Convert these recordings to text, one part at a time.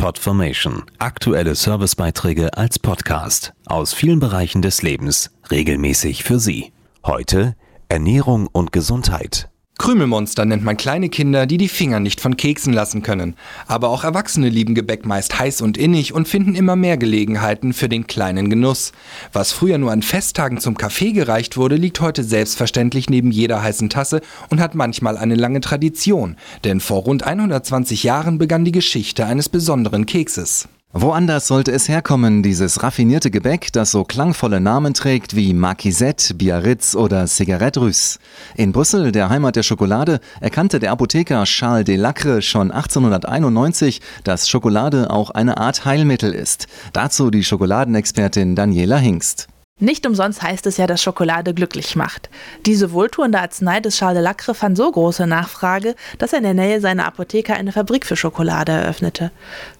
Podformation. Aktuelle Servicebeiträge als Podcast aus vielen Bereichen des Lebens regelmäßig für Sie. Heute Ernährung und Gesundheit. Krümelmonster nennt man kleine Kinder, die die Finger nicht von Keksen lassen können. Aber auch Erwachsene lieben Gebäck meist heiß und innig und finden immer mehr Gelegenheiten für den kleinen Genuss. Was früher nur an Festtagen zum Kaffee gereicht wurde, liegt heute selbstverständlich neben jeder heißen Tasse und hat manchmal eine lange Tradition. Denn vor rund 120 Jahren begann die Geschichte eines besonderen Kekses. Woanders sollte es herkommen, dieses raffinierte Gebäck, das so klangvolle Namen trägt wie Marquisette, Biarritz oder Cigarette Russe. In Brüssel, der Heimat der Schokolade, erkannte der Apotheker Charles Delacre schon 1891, dass Schokolade auch eine Art Heilmittel ist. Dazu die Schokoladenexpertin Daniela Hingst. Nicht umsonst heißt es ja, dass Schokolade glücklich macht. Diese wohltuende Arznei des Charles de Lacre fand so große Nachfrage, dass er in der Nähe seiner Apotheke eine Fabrik für Schokolade eröffnete.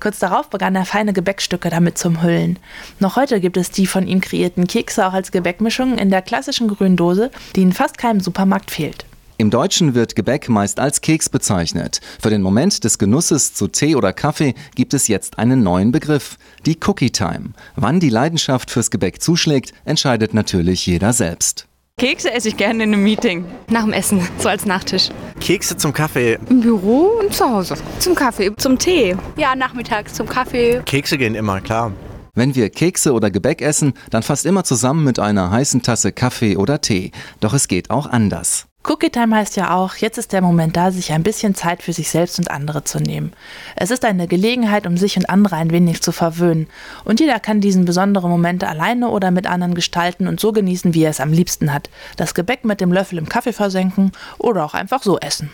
Kurz darauf begann er feine Gebäckstücke damit zu umhüllen. Noch heute gibt es die von ihm kreierten Kekse auch als Gebäckmischung in der klassischen grünen Dose, die in fast keinem Supermarkt fehlt. Im Deutschen wird Gebäck meist als Keks bezeichnet. Für den Moment des Genusses zu Tee oder Kaffee gibt es jetzt einen neuen Begriff, die Cookie Time. Wann die Leidenschaft fürs Gebäck zuschlägt, entscheidet natürlich jeder selbst. Kekse esse ich gerne in einem Meeting. Nach dem Essen, so als Nachtisch. Kekse zum Kaffee. Im Büro und zu Hause. Zum Kaffee, zum Tee. Ja, nachmittags zum Kaffee. Kekse gehen immer, klar. Wenn wir Kekse oder Gebäck essen, dann fast immer zusammen mit einer heißen Tasse Kaffee oder Tee. Doch es geht auch anders. Cookie Time heißt ja auch, jetzt ist der Moment da, sich ein bisschen Zeit für sich selbst und andere zu nehmen. Es ist eine Gelegenheit, um sich und andere ein wenig zu verwöhnen. Und jeder kann diesen besonderen Momente alleine oder mit anderen gestalten und so genießen, wie er es am liebsten hat. Das Gebäck mit dem Löffel im Kaffee versenken oder auch einfach so essen.